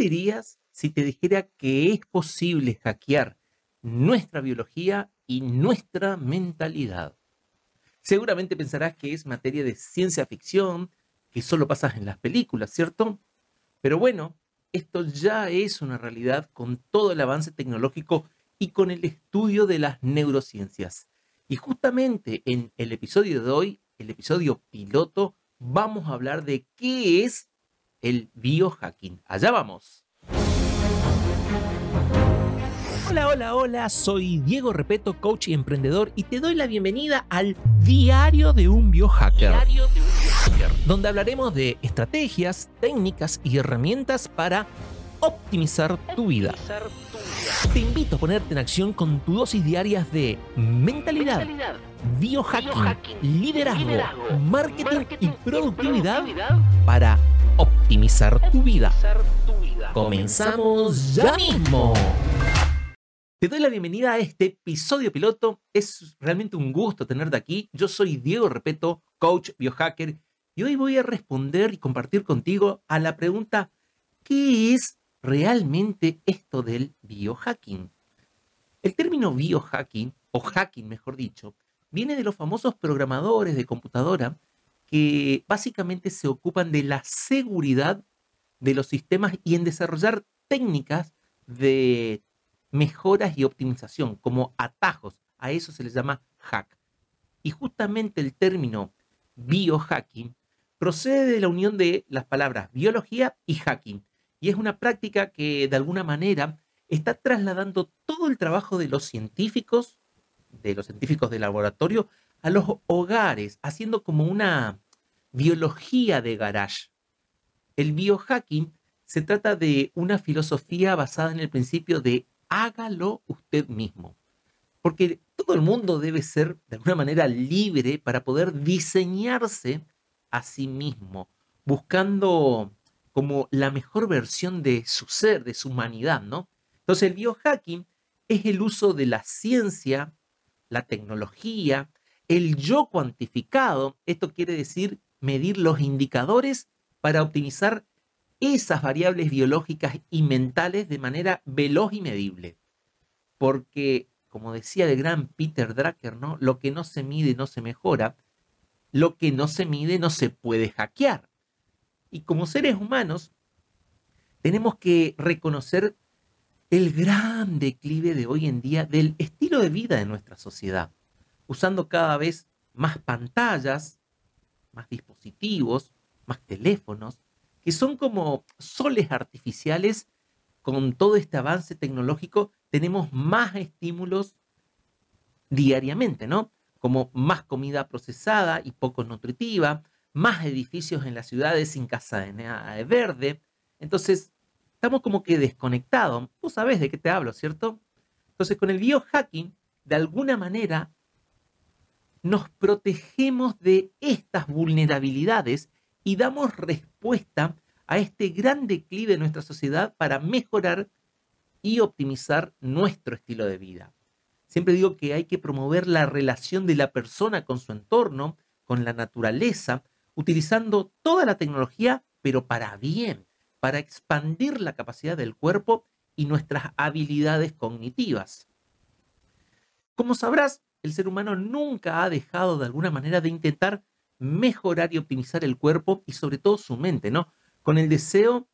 dirías si te dijera que es posible hackear nuestra biología y nuestra mentalidad? Seguramente pensarás que es materia de ciencia ficción, que solo pasa en las películas, ¿cierto? Pero bueno, esto ya es una realidad con todo el avance tecnológico y con el estudio de las neurociencias. Y justamente en el episodio de hoy, el episodio piloto, vamos a hablar de qué es el biohacking. Allá vamos. Hola, hola, hola, soy Diego Repeto, coach y emprendedor, y te doy la bienvenida al Diario de un Biohacker. Diario de un Biohacker. Donde hablaremos de estrategias, técnicas y herramientas para optimizar tu vida. Te invito a ponerte en acción con tu dosis diarias de mentalidad, biohacking, liderazgo, marketing, y productividad, para optimizar tu vida. Comenzamos ya mismo. Te doy la bienvenida a este episodio piloto. Es realmente un gusto tenerte aquí. Yo soy Diego Repeto, coach biohacker, y hoy voy a responder y compartir contigo a la pregunta, ¿qué es realmente esto del biohacking? El término biohacking, o hacking mejor dicho, viene de los famosos programadores de computadora que básicamente se ocupan de la seguridad de los sistemas y en desarrollar técnicas de mejoras y optimización, como atajos. A eso se les llama hack. Y justamente el término biohacking procede de la unión de las palabras biología y hacking. Y es una práctica que de alguna manera está trasladando todo el trabajo de los científicos, de los científicos de laboratorio, a los hogares, haciendo como una biología de garage. El biohacking se trata de una filosofía basada en el principio de hágalo usted mismo. Porque todo el mundo debe ser de alguna manera libre para poder diseñarse a sí mismo, buscando como la mejor versión de su ser, de su humanidad, ¿no? Entonces el biohacking es el uso de la ciencia, la tecnología, el yo cuantificado, esto quiere decir medir los indicadores para optimizar esas variables biológicas y mentales de manera veloz y medible. Porque, como decía el gran Peter Drucker, ¿no? lo que no se mide no se mejora, lo que no se mide no se puede hackear. Y como seres humanos, tenemos que reconocer el gran declive de hoy en día del estilo de vida de nuestra sociedad, usando cada vez más pantallas, más dispositivos, más teléfonos, que son como soles artificiales con todo este avance tecnológico, tenemos más estímulos diariamente, ¿no? Como más comida procesada y poco nutritiva, más edificios en las ciudades sin casa de verde. Entonces, estamos como que desconectados. Tú sabes de qué te hablo, ¿cierto? Entonces, con el biohacking, de alguna manera, nos protegemos de estas vulnerabilidades y damos respuesta a este gran declive de nuestra sociedad para mejorar y optimizar nuestro estilo de vida. Siempre digo que hay que promover la relación de la persona con su entorno, con la naturaleza, utilizando toda la tecnología, pero para bien, para expandir la capacidad del cuerpo y nuestras habilidades cognitivas. Como sabrás, el ser humano nunca ha dejado de alguna manera de intentar mejorar y optimizar el cuerpo y sobre todo su mente, ¿no? Con el deseo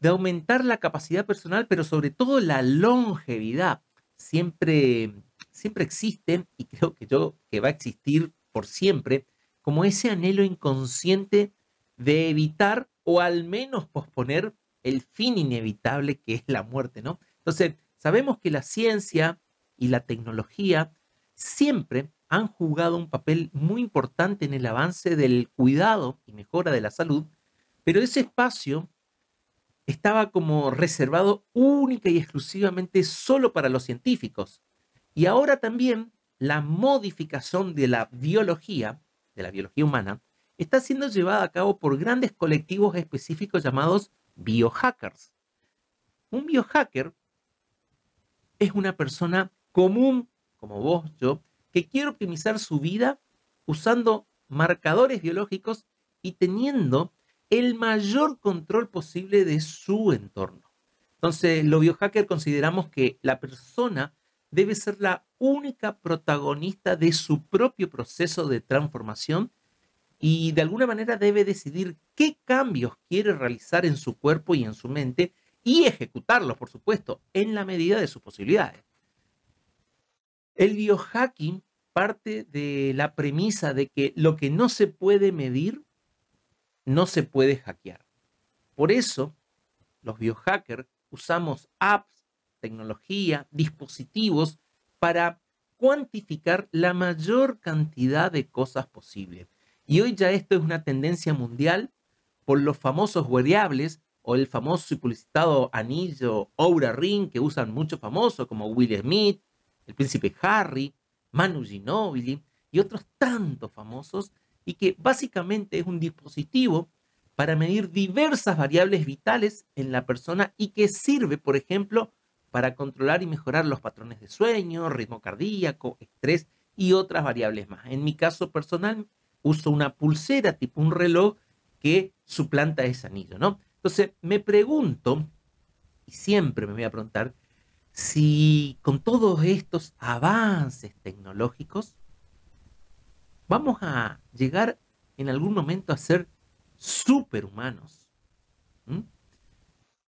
de aumentar la capacidad personal, pero sobre todo la longevidad. Siempre, siempre existe, y creo que yo que va a existir por siempre, como ese anhelo inconsciente de evitar o al menos posponer el fin inevitable que es la muerte, ¿no? Entonces, sabemos que la ciencia y la tecnología siempre han jugado un papel muy importante en el avance del cuidado y mejora de la salud, pero ese espacio estaba como reservado única y exclusivamente solo para los científicos. Y ahora también la modificación de la biología, de la biología humana, está siendo llevada a cabo por grandes colectivos específicos llamados biohackers. Un biohacker es una persona común, como vos, yo, que quiere optimizar su vida usando marcadores biológicos y teniendo el mayor control posible de su entorno. Entonces, los biohackers consideramos que la persona debe ser la única protagonista de su propio proceso de transformación y de alguna manera debe decidir qué cambios quiere realizar en su cuerpo y en su mente y ejecutarlos, por supuesto, en la medida de sus posibilidades. El biohacking parte de la premisa de que lo que no se puede medir no se puede hackear. Por eso, los biohackers usamos apps, tecnología, dispositivos para cuantificar la mayor cantidad de cosas posibles. Y hoy ya esto es una tendencia mundial por los famosos wearables o el famoso y publicitado anillo Aura Ring que usan muchos famosos como Will Smith, el príncipe Harry, Manu Ginobili y otros tantos famosos y que básicamente es un dispositivo para medir diversas variables vitales en la persona y que sirve, por ejemplo, para controlar y mejorar los patrones de sueño, ritmo cardíaco, estrés y otras variables más. En mi caso personal, uso una pulsera tipo un reloj que suplanta ese anillo, ¿no? Entonces, me pregunto, y siempre me voy a preguntar, si con todos estos avances tecnológicos vamos a llegar en algún momento a ser superhumanos.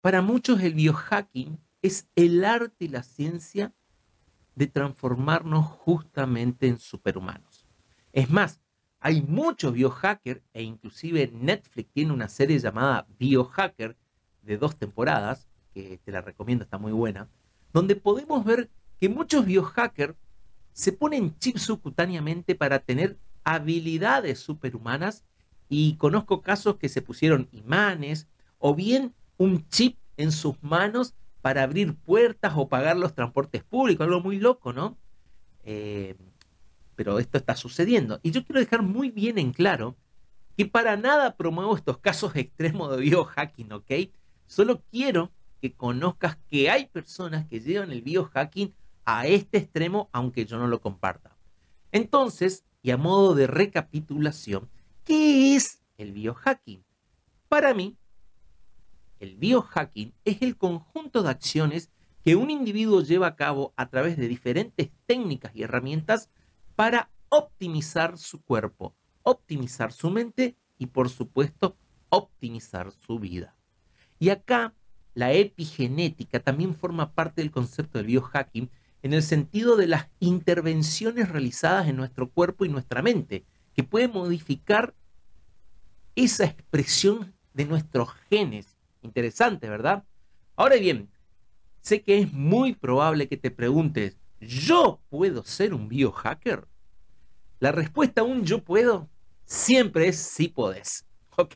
Para muchos el biohacking es el arte y la ciencia de transformarnos justamente en superhumanos. Es más, hay muchos biohackers e inclusive Netflix tiene una serie llamada Biohacker de dos temporadas, que te la recomiendo, está muy buena, donde podemos ver que muchos biohackers se ponen chips subcutáneamente para tener habilidades superhumanas y conozco casos que se pusieron imanes o bien un chip en sus manos para abrir puertas o pagar los transportes públicos, algo muy loco, ¿no? Eh, pero esto está sucediendo. Y yo quiero dejar muy bien en claro que para nada promuevo estos casos extremos de biohacking, ¿ok? Solo quiero que conozcas que hay personas que llevan el biohacking a este extremo, aunque yo no lo comparta. Entonces, y a modo de recapitulación, ¿qué es el biohacking? Para mí, el biohacking es el conjunto de acciones que un individuo lleva a cabo a través de diferentes técnicas y herramientas para optimizar su cuerpo, optimizar su mente y por supuesto optimizar su vida. Y acá la epigenética también forma parte del concepto del biohacking en el sentido de las intervenciones realizadas en nuestro cuerpo y nuestra mente, que pueden modificar esa expresión de nuestros genes. Interesante, ¿verdad? Ahora bien, sé que es muy probable que te preguntes, ¿yo puedo ser un biohacker? La respuesta a un yo puedo siempre es sí podés. ¿Ok?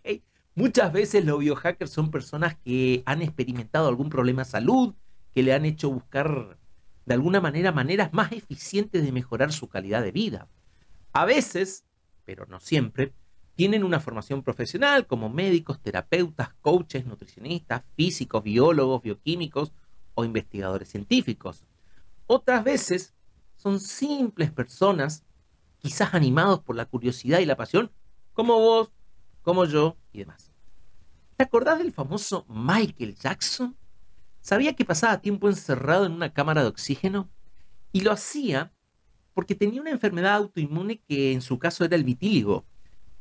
Muchas veces los biohackers son personas que han experimentado algún problema de salud, que le han hecho buscar de alguna manera maneras más eficientes de mejorar su calidad de vida. A veces, pero no siempre, tienen una formación profesional como médicos, terapeutas, coaches, nutricionistas, físicos, biólogos, bioquímicos o investigadores científicos. Otras veces son simples personas quizás animados por la curiosidad y la pasión, como vos, como yo y demás. ¿Te acordás del famoso Michael Jackson? Sabía que pasaba tiempo encerrado en una cámara de oxígeno y lo hacía porque tenía una enfermedad autoinmune que en su caso era el vitíligo.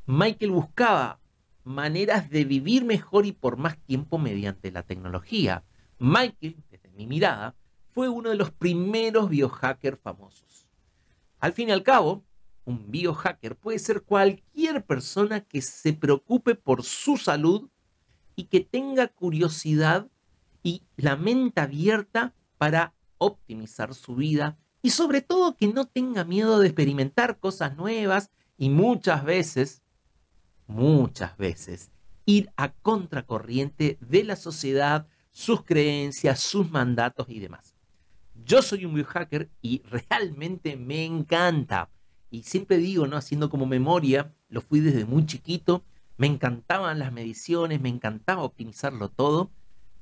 Michael buscaba maneras de vivir mejor y por más tiempo mediante la tecnología. Michael, desde mi mirada, fue uno de los primeros biohackers famosos. Al fin y al cabo, un biohacker puede ser cualquier persona que se preocupe por su salud y que tenga curiosidad y la mente abierta para optimizar su vida y sobre todo que no tenga miedo de experimentar cosas nuevas y muchas veces, muchas veces, ir a contracorriente de la sociedad, sus creencias, sus mandatos y demás. Yo soy un biohacker y realmente me encanta y siempre digo, ¿no? Haciendo como memoria, lo fui desde muy chiquito, me encantaban las mediciones, me encantaba optimizarlo todo.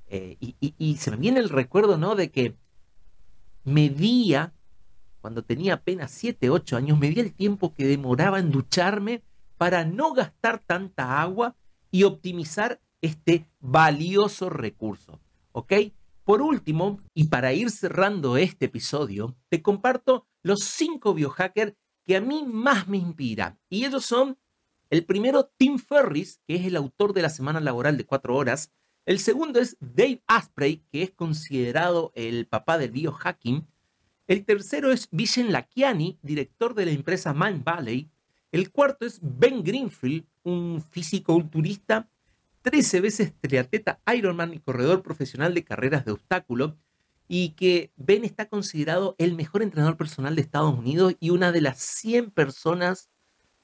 Eh, y, se me viene el recuerdo, ¿no? De que medía, cuando tenía apenas 7, 8 años, medía el tiempo que demoraba en ducharme para no gastar tanta agua y optimizar este valioso recurso. ¿Ok? Por último, y para ir cerrando este episodio, te comparto los cinco biohackers que a mí más me inspiran. Y ellos son el primero, Tim Ferris, que es el autor de la semana laboral de cuatro horas. El segundo es Dave Asprey, que es considerado el papá del biohacking. El tercero es Vishen Lakiani, director de la empresa Mind Valley. El cuarto es Ben Greenfield, un físico-culturista, 13 veces triatleta Ironman y corredor profesional de carreras de obstáculo, y que Ben está considerado el mejor entrenador personal de Estados Unidos y una de las 100 personas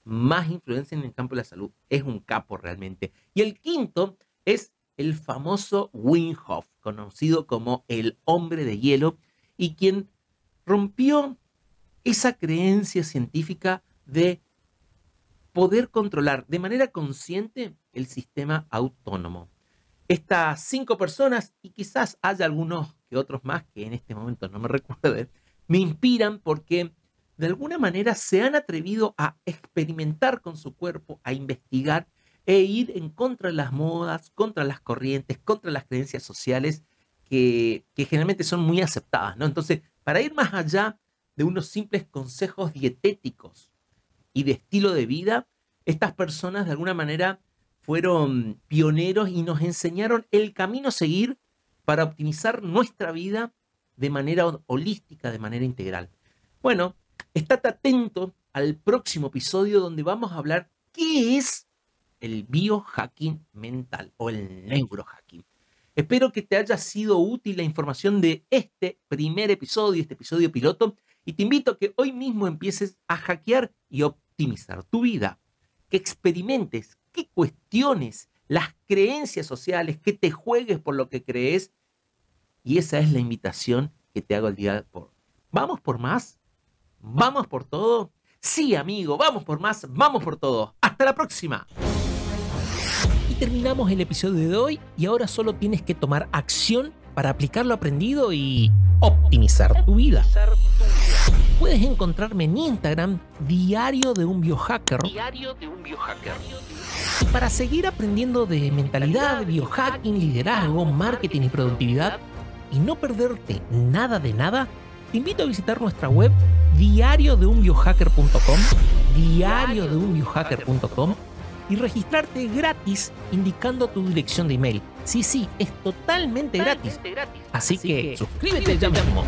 más influencia en el campo de la salud. Es un capo realmente. Y el quinto es el famoso Wim Hof, conocido como el hombre de hielo, y quien rompió esa creencia científica de poder controlar de manera consciente el sistema autónomo. Estas cinco personas, y quizás haya algunos que otros más que en este momento no me recuerden, me inspiran porque de alguna manera se han atrevido a experimentar con su cuerpo, a investigar e ir en contra de las modas, contra las corrientes, contra las creencias sociales que, que generalmente son muy aceptadas. ¿no? Entonces, para ir más allá de unos simples consejos dietéticos y de estilo de vida, estas personas de alguna manera fueron pioneros y nos enseñaron el camino a seguir para optimizar nuestra vida de manera holística, de manera integral. Bueno, estate atento al próximo episodio donde vamos a hablar qué es el biohacking mental o el neurohacking. Espero que te haya sido útil la información de este primer episodio, este episodio piloto, y te invito a que hoy mismo empieces a hackear y optimizar tu vida que experimentes, que cuestiones las creencias sociales, que te juegues por lo que crees. Y esa es la invitación que te hago el día por. ¿Vamos por más? ¿Vamos por todo? Sí, amigo, vamos por más, vamos por todo. Hasta la próxima. Y terminamos el episodio de hoy y ahora solo tienes que tomar acción para aplicar lo aprendido y optimizar tu vida. Puedes encontrarme en Instagram, Diario de un Biohacker. Diario de un Biohacker. Para seguir aprendiendo de mentalidad, biohacking, liderazgo, marketing y productividad y no perderte nada de nada, te invito a visitar nuestra web diariodeunbiohacker.com, diariodeunbiohacker.com y registrarte gratis indicando tu dirección de email. Sí, sí, es totalmente, gratis. Así, que, suscríbete ya mismo.